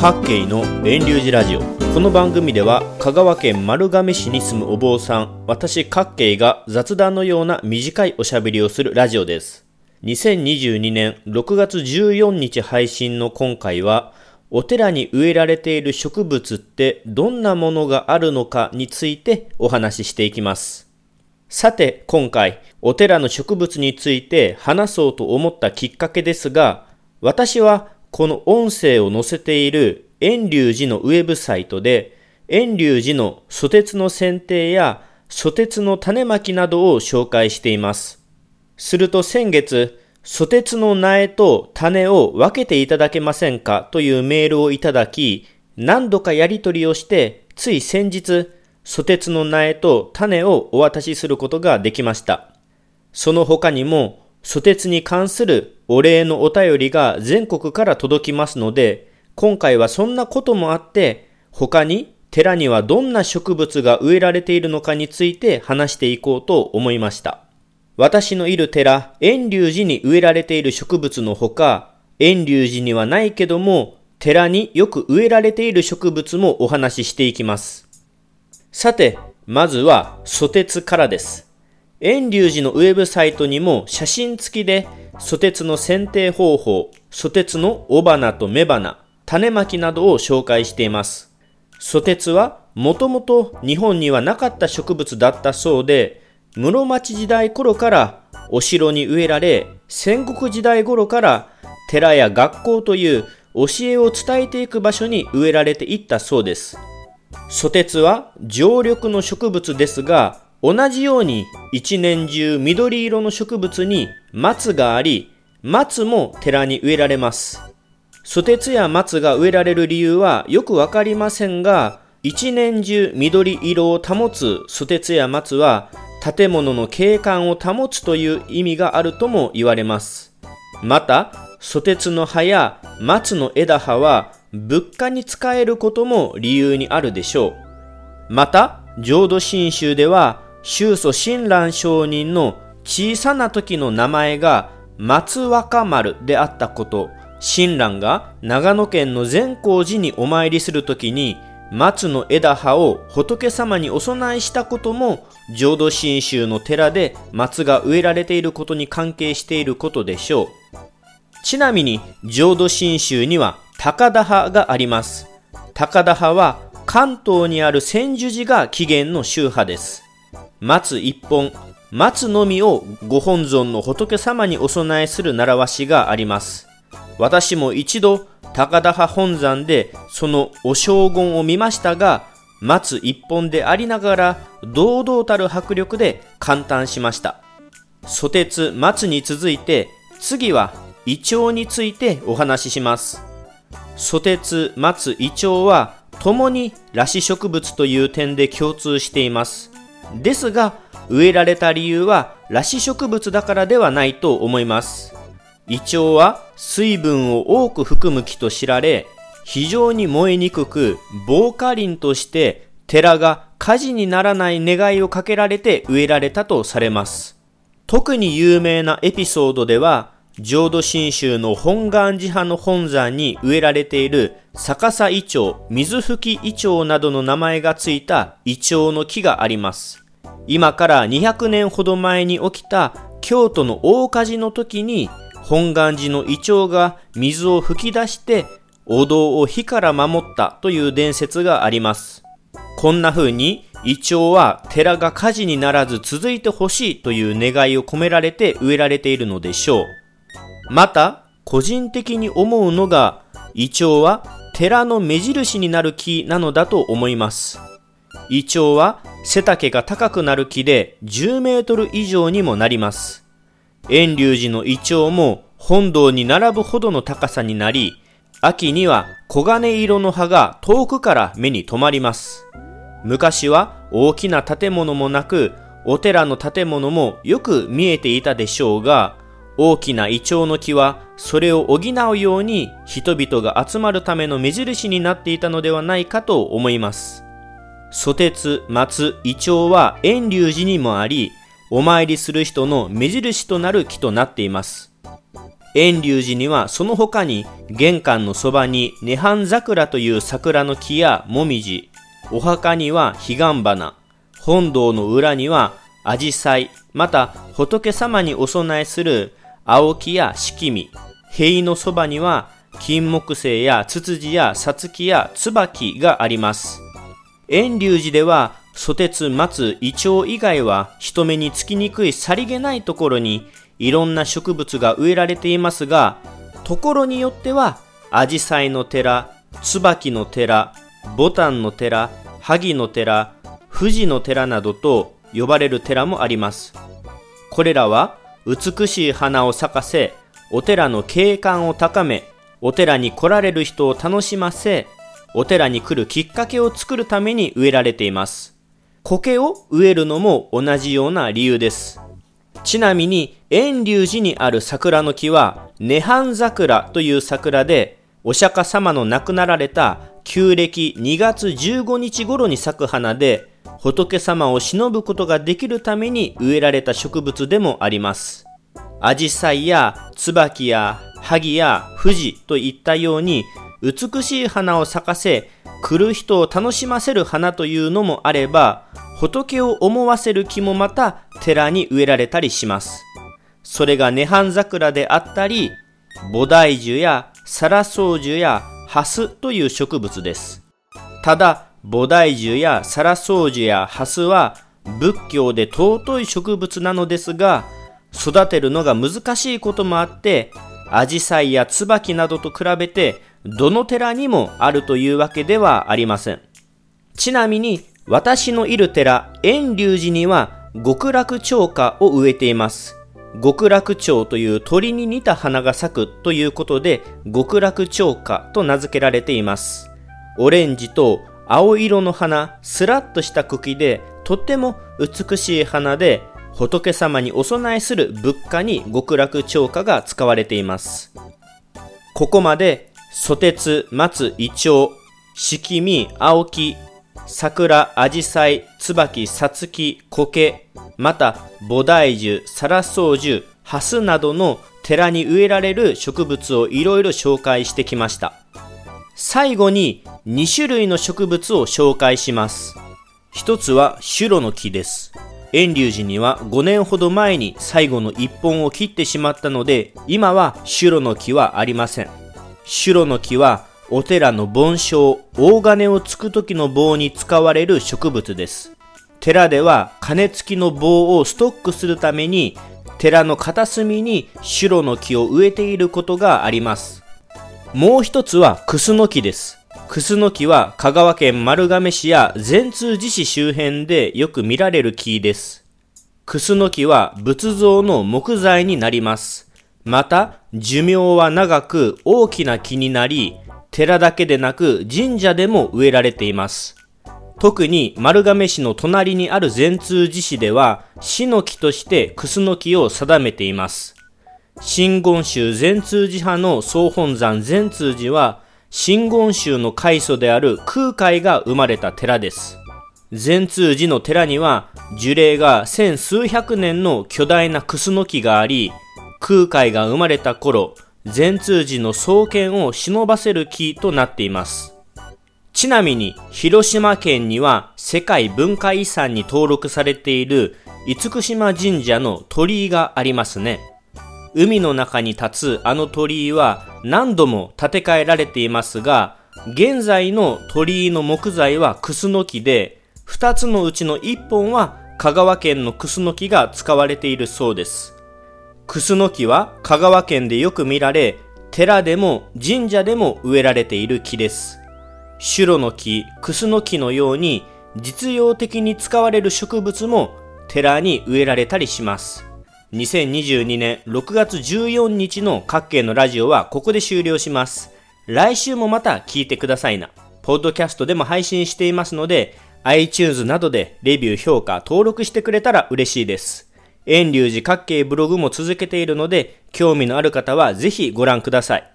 各系の遠流寺ラジオ。この番組では香川県丸亀市に住むお坊さん私各系が雑談のような短いおしゃべりをするラジオです。2022年6月14日配信の今回はお寺に植えられている植物ってどんなものがあるのかについてお話ししていきます。さて今回お寺の植物について話そうと思ったきっかけですが私はこの音声を載せている遠隆寺のウェブサイトで、遠隆寺の蘇鉄の剪定や蘇鉄の種まきなどを紹介しています。すると先月、蘇鉄の苗と種を分けていただけませんかというメールをいただき、何度かやり取りをして、つい先日、蘇鉄の苗と種をお渡しすることができました。その他にも、蘇鉄に関するお礼のお便りが全国から届きますので、今回はそんなこともあって、他に寺にはどんな植物が植えられているのかについて話していこうと思いました。私のいる寺、遠隆寺に植えられている植物のほか、遠隆寺にはないけども、寺によく植えられている植物もお話ししていきます。さて、まずは、蘇鉄からです。遠隆寺のウェブサイトにも写真付きで、蘇鉄の剪定方法、蘇鉄の雄花と雌花、種まきなどを紹介しています。蘇鉄はもともと日本にはなかった植物だったそうで、室町時代頃からお城に植えられ、戦国時代頃から寺や学校という教えを伝えていく場所に植えられていったそうです。蘇鉄は常緑の植物ですが、同じように一年中緑色の植物に松があり、松も寺に植えられます。ソテツや松が植えられる理由はよくわかりませんが、一年中緑色を保つソテツや松は建物の景観を保つという意味があるとも言われます。また、ソテツの葉や松の枝葉は物価に使えることも理由にあるでしょう。また、浄土真宗では宗祖親鸞上人の小さな時の名前が松若丸であったこと、親鸞が長野県の善光寺にお参りするときに松の枝葉を仏様にお供えしたことも浄土真宗の寺で松が植えられていることに関係していることでしょう。ちなみに浄土真宗には高田派があります。高田派は関東にある千住寺が起源の宗派です。松一本、松のみをご本尊の仏様にお供えする習わしがあります。私も一度、高田派本山でそのお将軍を見ましたが、松一本でありながら、堂々たる迫力で感嘆しました。蘇鉄松に続いて、次はイチョウについてお話しします。蘇鉄松イチョウは、共に裸子植物という点で共通しています。ですが、植えられた理由は裸子植物だからではないと思います。イチョウは水分を多く含む木と知られ、非常に燃えにくく、防火林として寺が火事にならない願いをかけられて植えられたとされます。特に有名なエピソードでは、浄土真宗の本願寺派の本山に植えられている逆さイチョウ、水吹きイチョウなどの名前がついたイチョウの木があります。今から200年ほど前に起きた京都の大火事の時に本願寺のイチョウが水を吹き出してお堂を火から守ったという伝説があります。こんな風にイチョウは寺が火事にならず続いてほしいという願いを込められて植えられているのでしょう。また、個人的に思うのが、イチョウは寺の目印になる木なのだと思います。イチョウは背丈が高くなる木で10メートル以上にもなります。遠隆寺のイチョウも本堂に並ぶほどの高さになり、秋には黄金色の葉が遠くから目に留まります。昔は大きな建物もなく、お寺の建物もよく見えていたでしょうが、大きなイチョウの木はそれを補うように人々が集まるための目印になっていたのではないかと思います。蘇鉄、松、イチョウは遠隆寺にもあり、お参りする人の目印となる木となっています。遠隆寺にはその他に玄関のそばに涅槃桜という桜の木やもみじ、お墓には彼岸花、本堂の裏には紫陽花、また仏様にお供えする青木や四季見、塀のそばには金木犀やツツジやサツキや椿があります。遠隆寺では、ソテツ、松、イチョウ以外は人目につきにくいさりげないところにいろんな植物が植えられていますが、ところによっては、アジサイの寺、椿の寺、ボタンの寺、萩の寺、富士の寺などと呼ばれる寺もあります。これらは美しい花を咲かせ、お寺の景観を高め、お寺に来られる人を楽しませ、お寺に来るきっかけを作るために植えられています。苔を植えるのも同じような理由です。ちなみに、遠隆寺にある桜の木は、涅槃桜という桜で、お釈迦様の亡くなられた旧暦2月15日頃に咲く花で、仏様を忍ぶことができるために植えられた植物でもあります。アジサイや椿や萩や富士といったように美しい花を咲かせ、来る人を楽しませる花というのもあれば、仏を思わせる木もまた寺に植えられたりします。それが涅槃桜であったり、菩提樹やサラソウ樹やハスという植物です。ただ、菩提樹やサラソウ樹やハスは仏教で尊い植物なのですが、育てるのが難しいこともあって、アジサイやツバキなどと比べて、どの寺にもあるというわけではありません。ちなみに、私のいる寺、遠隆寺には極楽鳥花を植えています。極楽鳥という鳥に似た花が咲くということで、極楽鳥花と名付けられています。オレンジと青色の花、スラッとした茎で、とても美しい花で、仏様にお供えする仏花に極楽鳥花が使われています。ここまで、ソテツ、松、イチョウ、四季見、青木、桜、アジサイ、ツバキ、サツキ、コケ、また、菩提樹、サラソウ樹、ハスなどの寺に植えられる植物をいろいろ紹介してきました。最後に2種類の植物を紹介します。一つはシュロの木です。遠隆寺には5年ほど前に最後の1本を切ってしまったので、今はシュロの木はありません。シュロの木はお寺の盆栽、大金をつく時の棒に使われる植物です。寺では金付きの棒をストックするために、寺の片隅にシュロの木を植えていることがあります。もう一つはクスノキです。クスノキは香川県丸亀市や善通寺市周辺でよく見られる木です。クスノキは仏像の木材になります。また、寿命は長く大きな木になり、寺だけでなく神社でも植えられています。特に丸亀市の隣にある善通寺市では、死の木としてクスノキを定めています。真言宗善通寺派の総本山善通寺は、真言宗の開祖である空海が生まれた寺です。善通寺の寺には樹齢が千数百年の巨大なクスノキがあり、空海が生まれた頃、善通寺の創建を忍ばせる木となっています。ちなみに、広島県には世界文化遺産に登録されている厳島神社の鳥居がありますね。海の中に立つあの鳥居は何度も建て替えられていますが、現在の鳥居の木材はクスノキで、2つのうちの1本は香川県のクスノキが使われているそうです。クスノキは香川県でよく見られ、寺でも神社でも植えられている木です。シュロの木、クスノキのように実用的に使われる植物も寺に植えられたりします。2022年6月14日の各県のラジオはここで終了します。来週もまた聞いてくださいな。ポッドキャストでも配信していますので、iTunes などでレビュー、評価、登録してくれたら嬉しいです。遠隆寺各系ブログも続けているので、興味のある方はぜひご覧ください。